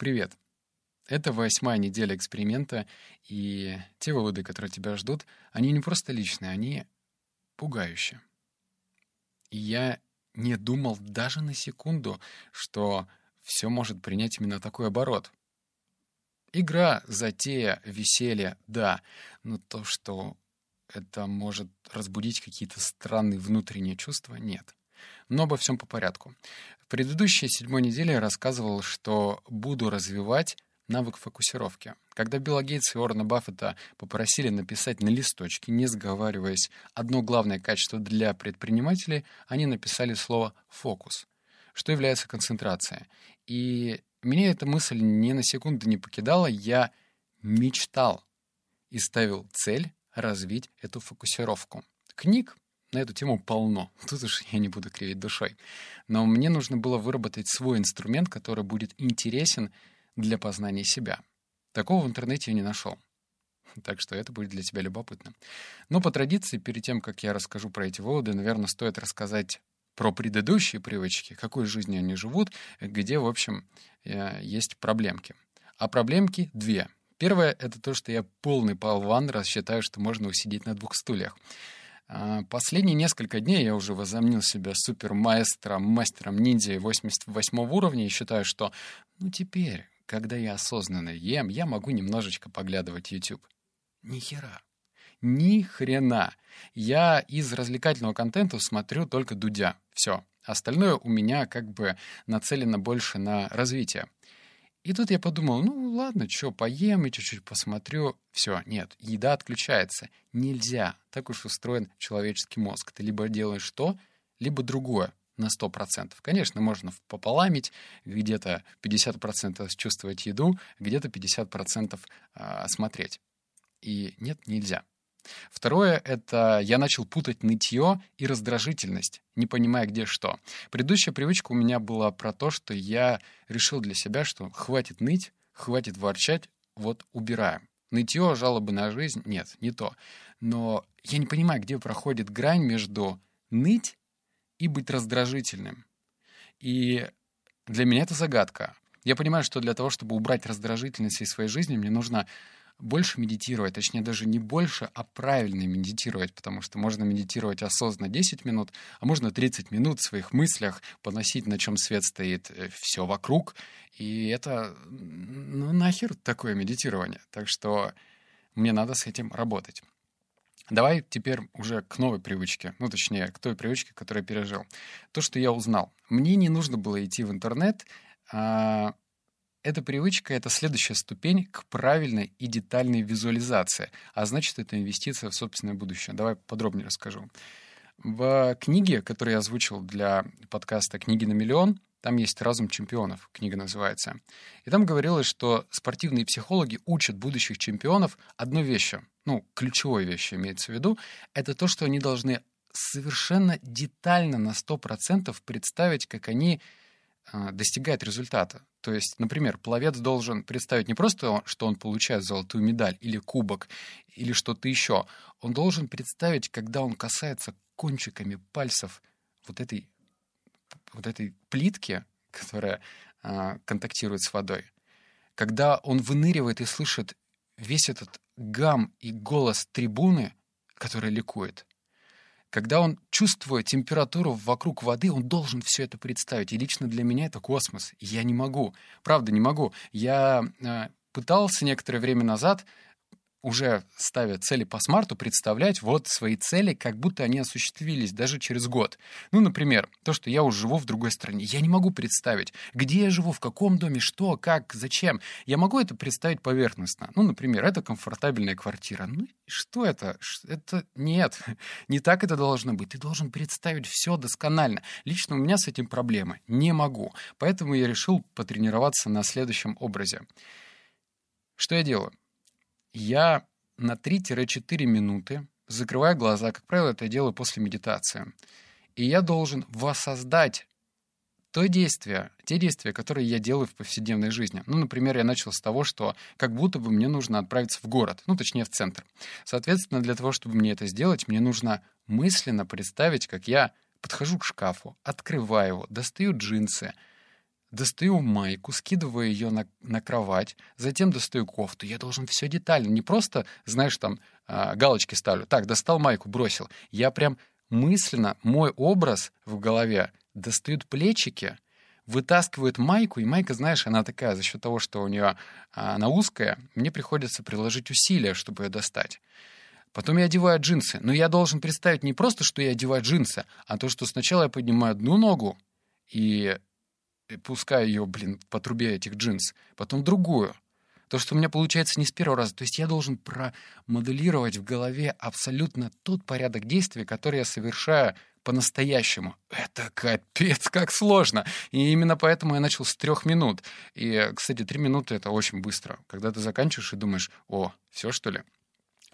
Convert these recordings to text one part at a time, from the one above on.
Привет! Это восьмая неделя эксперимента, и те выводы, которые тебя ждут, они не просто личные, они пугающие. И я не думал даже на секунду, что все может принять именно такой оборот. Игра, затея, веселье, да, но то, что это может разбудить какие-то странные внутренние чувства, нет. Но обо всем по порядку. В предыдущей седьмой неделе я рассказывал, что буду развивать навык фокусировки. Когда Билла Гейтс и Уоррена Баффета попросили написать на листочке, не сговариваясь, одно главное качество для предпринимателей, они написали слово «фокус», что является концентрация. И меня эта мысль ни на секунду не покидала. Я мечтал и ставил цель развить эту фокусировку. Книг на эту тему полно. Тут уж я не буду кривить душой. Но мне нужно было выработать свой инструмент, который будет интересен для познания себя. Такого в интернете я не нашел. Так что это будет для тебя любопытно. Но по традиции, перед тем, как я расскажу про эти выводы, наверное, стоит рассказать про предыдущие привычки, какой жизнью они живут, где, в общем, э, есть проблемки. А проблемки две. Первое — это то, что я полный болван, раз что можно усидеть на двух стульях. А, последние несколько дней я уже возомнил себя супермаэстром, мастером ниндзя 88 уровня и считаю, что ну теперь, когда я осознанно ем, я могу немножечко поглядывать YouTube. Ни хера. Ни хрена. Я из развлекательного контента смотрю только Дудя. Все. Остальное у меня как бы нацелено больше на развитие. И тут я подумал, ну ладно, что, поем и чуть-чуть посмотрю. Все, нет, еда отключается. Нельзя. Так уж устроен человеческий мозг. Ты либо делаешь то, либо другое на 100%. Конечно, можно пополамить, где-то 50% чувствовать еду, где-то 50% а, смотреть. И нет, нельзя. Второе — это я начал путать нытье и раздражительность, не понимая, где что. Предыдущая привычка у меня была про то, что я решил для себя, что хватит ныть, хватит ворчать, вот убираем. Нытье, жалобы на жизнь — нет, не то. Но я не понимаю, где проходит грань между ныть и быть раздражительным. И для меня это загадка. Я понимаю, что для того, чтобы убрать раздражительность из своей жизни, мне нужно больше медитировать, точнее даже не больше, а правильно медитировать, потому что можно медитировать осознанно 10 минут, а можно 30 минут в своих мыслях поносить, на чем свет стоит, э, все вокруг, и это, ну нахер такое медитирование, так что мне надо с этим работать. Давай теперь уже к новой привычке, ну точнее, к той привычке, которую я пережил. То, что я узнал. Мне не нужно было идти в интернет, а эта привычка — это следующая ступень к правильной и детальной визуализации, а значит, это инвестиция в собственное будущее. Давай подробнее расскажу. В книге, которую я озвучил для подкаста «Книги на миллион», там есть «Разум чемпионов», книга называется. И там говорилось, что спортивные психологи учат будущих чемпионов одной вещи, ну, ключевой вещи имеется в виду, это то, что они должны совершенно детально на 100% представить, как они а, достигают результата. То есть, например, пловец должен представить не просто, что он получает золотую медаль или кубок, или что-то еще. Он должен представить, когда он касается кончиками пальцев вот этой, вот этой плитки, которая а, контактирует с водой. Когда он выныривает и слышит весь этот гам и голос трибуны, которая ликует. Когда он чувствует температуру вокруг воды, он должен все это представить. И лично для меня это космос. Я не могу. Правда, не могу. Я э, пытался некоторое время назад уже ставя цели по смарту, представлять вот свои цели, как будто они осуществились даже через год. Ну, например, то, что я уже живу в другой стране. Я не могу представить, где я живу, в каком доме, что, как, зачем. Я могу это представить поверхностно. Ну, например, это комфортабельная квартира. Ну, что это? Это нет. Не так это должно быть. Ты должен представить все досконально. Лично у меня с этим проблемы. Не могу. Поэтому я решил потренироваться на следующем образе. Что я делаю? Я на 3-4 минуты закрываю глаза, как правило, это я делаю после медитации. И я должен воссоздать то действие, те действия, которые я делаю в повседневной жизни. Ну, например, я начал с того, что как будто бы мне нужно отправиться в город, ну, точнее, в центр. Соответственно, для того, чтобы мне это сделать, мне нужно мысленно представить, как я подхожу к шкафу, открываю его, достаю джинсы, достаю майку, скидываю ее на, на кровать, затем достаю кофту. Я должен все детально, не просто, знаешь, там а, галочки ставлю. Так, достал майку, бросил. Я прям мысленно, мой образ в голове достают плечики, вытаскивают майку, и майка, знаешь, она такая, за счет того, что у нее а, она узкая, мне приходится приложить усилия, чтобы ее достать. Потом я одеваю джинсы. Но я должен представить не просто, что я одеваю джинсы, а то, что сначала я поднимаю одну ногу и пускаю ее, блин, по трубе этих джинс, потом другую. То, что у меня получается не с первого раза. То есть я должен промоделировать в голове абсолютно тот порядок действий, который я совершаю по-настоящему. Это капец, как сложно. И именно поэтому я начал с трех минут. И, кстати, три минуты — это очень быстро. Когда ты заканчиваешь и думаешь, о, все что ли?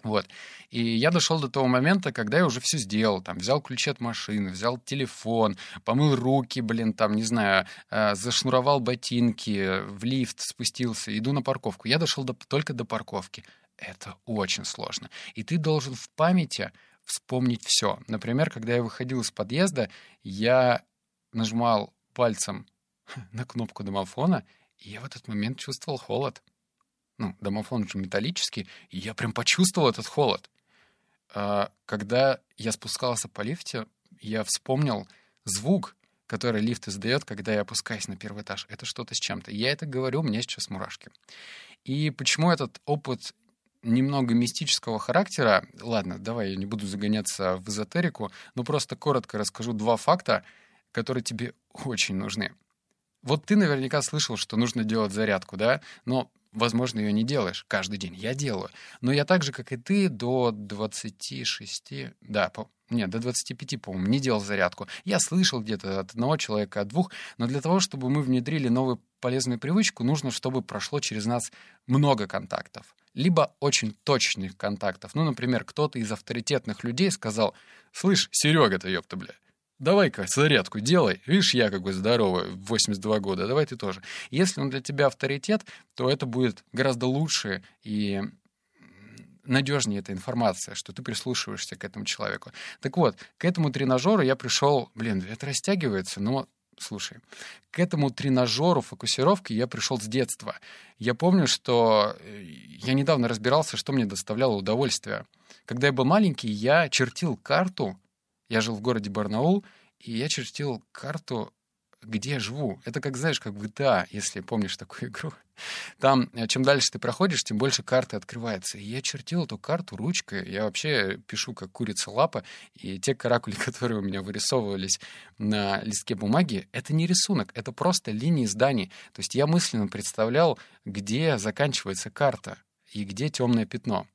Вот. И я дошел до того момента, когда я уже все сделал. Там, взял ключи от машины, взял телефон, помыл руки, блин, там, не знаю, э, зашнуровал ботинки, в лифт спустился, иду на парковку. Я дошел до, только до парковки. Это очень сложно. И ты должен в памяти вспомнить все. Например, когда я выходил из подъезда, я нажимал пальцем на кнопку домофона, и я в этот момент чувствовал холод ну, домофон же металлический, и я прям почувствовал этот холод. А, когда я спускался по лифте, я вспомнил звук, который лифт издает, когда я опускаюсь на первый этаж. Это что-то с чем-то. Я это говорю, у меня сейчас мурашки. И почему этот опыт немного мистического характера, ладно, давай я не буду загоняться в эзотерику, но просто коротко расскажу два факта, которые тебе очень нужны. Вот ты наверняка слышал, что нужно делать зарядку, да? Но возможно, ее не делаешь каждый день. Я делаю. Но я так же, как и ты, до 26, да, по, нет, до 25, по-моему, не делал зарядку. Я слышал где-то от одного человека, от двух, но для того, чтобы мы внедрили новую полезную привычку, нужно, чтобы прошло через нас много контактов. Либо очень точных контактов. Ну, например, кто-то из авторитетных людей сказал, «Слышь, Серега-то, ёпта, бля, Давай-ка зарядку делай. Видишь, я какой здоровый, 82 года, давай ты тоже. Если он для тебя авторитет, то это будет гораздо лучше и надежнее эта информация, что ты прислушиваешься к этому человеку. Так вот, к этому тренажеру я пришел, блин, это растягивается, но слушай, к этому тренажеру фокусировки я пришел с детства. Я помню, что э, я недавно разбирался, что мне доставляло удовольствие. Когда я был маленький, я чертил карту я жил в городе Барнаул, и я чертил карту, где я живу. Это как, знаешь, как в GTA, если помнишь такую игру. Там, э, чем дальше ты проходишь, тем больше карты открывается. И я чертил эту карту ручкой. Я вообще пишу, как курица лапа. И те каракули, которые у меня вырисовывались на листке бумаги, это не рисунок, это просто линии зданий. То есть я мысленно представлял, где заканчивается карта и где темное пятно.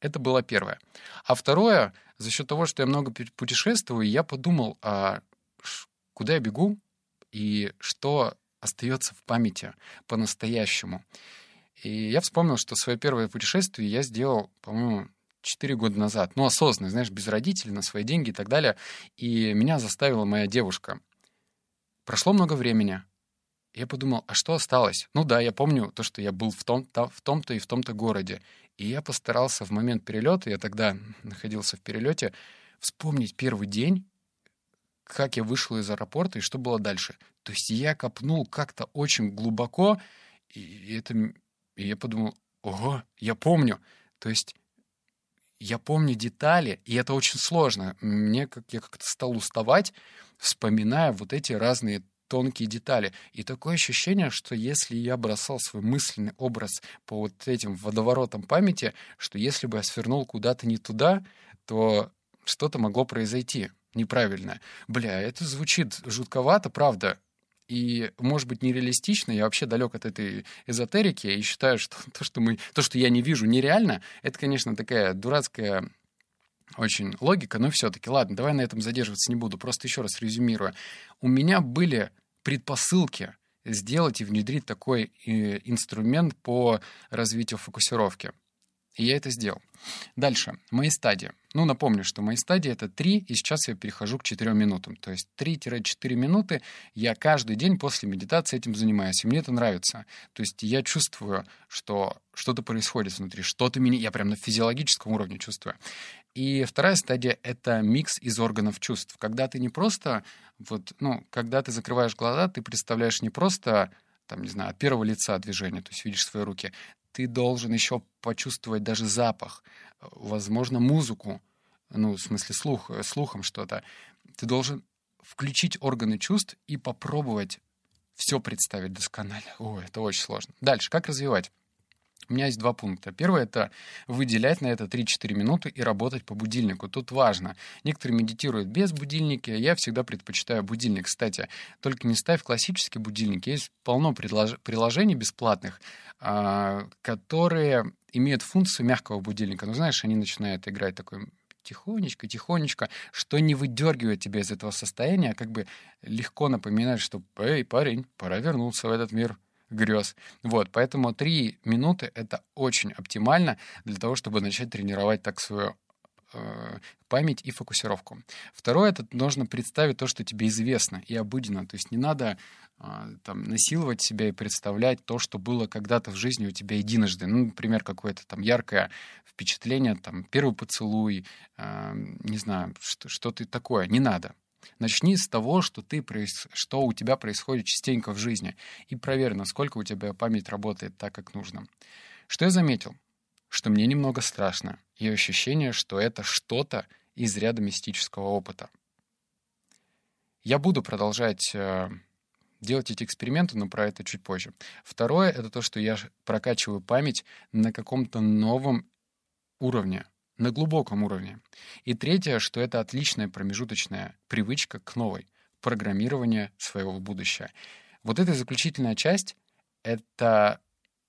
Это было первое. А второе, за счет того, что я много путешествую, я подумал, а куда я бегу и что остается в памяти по-настоящему. И я вспомнил, что свое первое путешествие я сделал, по-моему, 4 года назад. Ну, осознанно, знаешь, без родителей, на свои деньги и так далее. И меня заставила моя девушка. Прошло много времени. Я подумал, а что осталось? Ну да, я помню то, что я был в том-то, в том-то и в том-то городе. И я постарался в момент перелета, я тогда находился в перелете, вспомнить первый день, как я вышел из аэропорта и что было дальше. То есть я копнул как-то очень глубоко, и, это, и я подумал, ого, я помню. То есть я помню детали, и это очень сложно. Мне как я как-то стал уставать, вспоминая вот эти разные тонкие детали. И такое ощущение, что если я бросал свой мысленный образ по вот этим водоворотам памяти, что если бы я свернул куда-то не туда, то что-то могло произойти неправильно. Бля, это звучит жутковато, правда. И, может быть, нереалистично. Я вообще далек от этой эзотерики и считаю, что то, что, мы, то, что я не вижу, нереально. Это, конечно, такая дурацкая очень логика, но все-таки, ладно, давай на этом задерживаться не буду, просто еще раз резюмирую. У меня были предпосылки сделать и внедрить такой э, инструмент по развитию фокусировки. И я это сделал. Дальше. Мои стадии. Ну, напомню, что мои стадии — это 3, и сейчас я перехожу к 4 минутам. То есть 3-4 минуты я каждый день после медитации этим занимаюсь, и мне это нравится. То есть я чувствую, что что-то происходит внутри, что-то меня... Я прям на физиологическом уровне чувствую. И вторая стадия — это микс из органов чувств. Когда ты не просто... Вот, ну, когда ты закрываешь глаза, ты представляешь не просто там, не знаю, от первого лица движения, то есть видишь свои руки ты должен еще почувствовать даже запах, возможно, музыку, ну, в смысле, слух, слухом что-то. Ты должен включить органы чувств и попробовать все представить досконально. О, это очень сложно. Дальше, как развивать? У меня есть два пункта. Первый — это выделять на это 3-4 минуты и работать по будильнику. Тут важно. Некоторые медитируют без будильника, я всегда предпочитаю будильник. Кстати, только не ставь классические будильники. Есть полно приложений бесплатных, а, которые имеют функцию мягкого будильника. Ну, знаешь, они начинают играть такой тихонечко, тихонечко, что не выдергивает тебя из этого состояния, а как бы легко напоминает, что «Эй, парень, пора вернуться в этот мир грез. Вот, поэтому три минуты — это очень оптимально для того, чтобы начать тренировать так свою э, память и фокусировку. Второе — это нужно представить то, что тебе известно и обыденно. То есть не надо э, там, насиловать себя и представлять то, что было когда-то в жизни у тебя единожды. Ну, например, какое-то там яркое впечатление, там, первый поцелуй, э, не знаю, что, что-то такое. Не надо. Начни с того, что, ты, что у тебя происходит частенько в жизни, и проверь, насколько у тебя память работает так, как нужно. Что я заметил? Что мне немного страшно, и ощущение, что это что-то из ряда мистического опыта. Я буду продолжать э, делать эти эксперименты, но про это чуть позже. Второе — это то, что я прокачиваю память на каком-то новом уровне, на глубоком уровне. И третье, что это отличная промежуточная привычка к новой — программирование своего будущего. Вот эта заключительная часть — это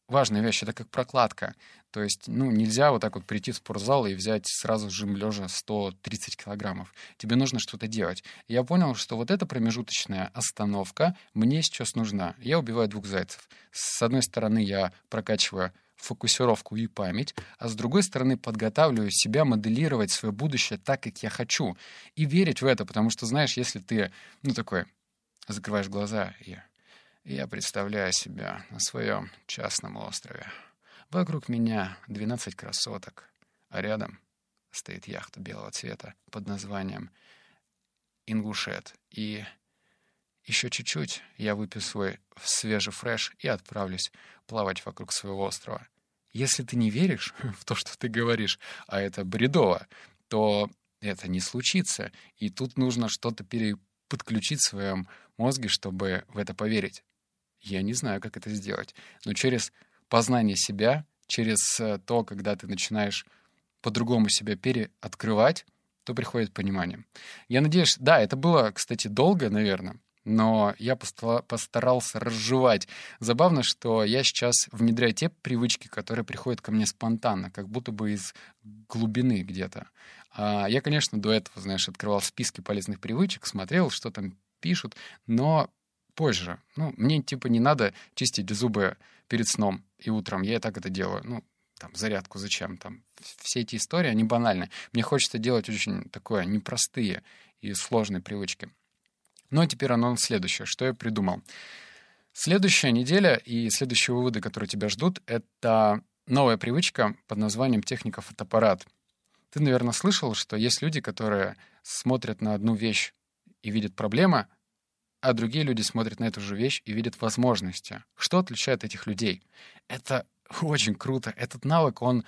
важная вещь, это как прокладка. То есть, ну, нельзя вот так вот прийти в спортзал и взять сразу жим лежа 130 килограммов. Тебе нужно что-то делать. Я понял, что вот эта промежуточная остановка мне сейчас нужна. Я убиваю двух зайцев. С одной стороны, я прокачиваю фокусировку и память, а с другой стороны подготавливаю себя моделировать свое будущее так, как я хочу, и верить в это, потому что, знаешь, если ты, ну, такой, закрываешь глаза, и я представляю себя на своем частном острове. Вокруг меня 12 красоток, а рядом стоит яхта белого цвета под названием «Ингушет», и еще чуть-чуть я выпью свой свежий фреш и отправлюсь плавать вокруг своего острова. Если ты не веришь в то, что ты говоришь, а это бредово, то это не случится. И тут нужно что-то переподключить в своем мозге, чтобы в это поверить. Я не знаю, как это сделать. Но через познание себя, через э, то, когда ты начинаешь по-другому себя переоткрывать, то приходит понимание. Я надеюсь, да, это было, кстати, долго, наверное, но я постарался разжевать. Забавно, что я сейчас внедряю те привычки, которые приходят ко мне спонтанно, как будто бы из глубины где-то. А я, конечно, до этого, знаешь, открывал списки полезных привычек, смотрел, что там пишут, но позже. Ну, мне, типа, не надо чистить зубы перед сном и утром. Я и так это делаю. Ну, там, зарядку зачем? Там, все эти истории, они банальны. Мне хочется делать очень такое непростые и сложные привычки. Ну а теперь анонс следующее. Что я придумал? Следующая неделя и следующие выводы, которые тебя ждут, это новая привычка под названием техника фотоаппарат. Ты, наверное, слышал, что есть люди, которые смотрят на одну вещь и видят проблемы, а другие люди смотрят на эту же вещь и видят возможности. Что отличает этих людей? Это очень круто. Этот навык, он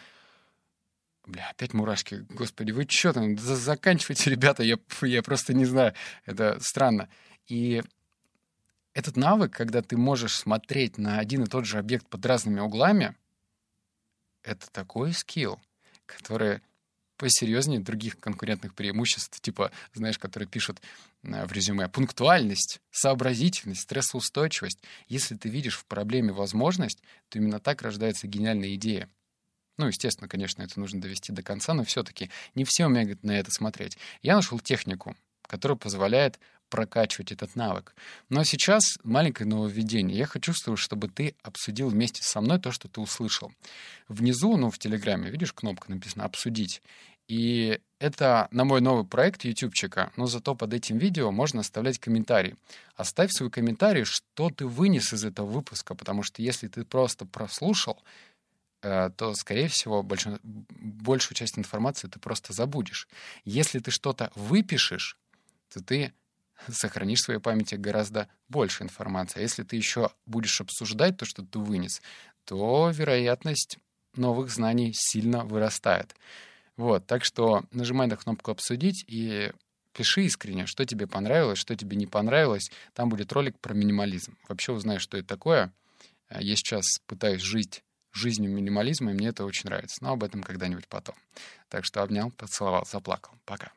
Бля, опять мурашки. Господи, вы что там? Заканчивайте, ребята, я, я просто не знаю. Это странно. И этот навык, когда ты можешь смотреть на один и тот же объект под разными углами, это такой скилл, который посерьезнее других конкурентных преимуществ, типа, знаешь, которые пишут э, в резюме, пунктуальность, сообразительность, стрессоустойчивость. Если ты видишь в проблеме возможность, то именно так рождается гениальная идея. Ну, естественно, конечно, это нужно довести до конца, но все-таки не все умеют на это смотреть. Я нашел технику, которая позволяет прокачивать этот навык. Но сейчас маленькое нововведение. Я хочу, чтобы ты обсудил вместе со мной то, что ты услышал. Внизу, ну, в Телеграме, видишь, кнопка написана «Обсудить». И это на мой новый проект ютубчика, но зато под этим видео можно оставлять комментарий. Оставь свой комментарий, что ты вынес из этого выпуска, потому что если ты просто прослушал, то, скорее всего, большую, большую часть информации ты просто забудешь. Если ты что-то выпишешь, то ты сохранишь в своей памяти гораздо больше информации. А если ты еще будешь обсуждать то, что ты вынес, то вероятность новых знаний сильно вырастает. Вот, так что нажимай на кнопку «Обсудить» и пиши искренне, что тебе понравилось, что тебе не понравилось. Там будет ролик про минимализм. Вообще узнаешь, что это такое. Я сейчас пытаюсь жить жизнью минимализма, и мне это очень нравится. Но об этом когда-нибудь потом. Так что обнял, поцеловал, заплакал. Пока.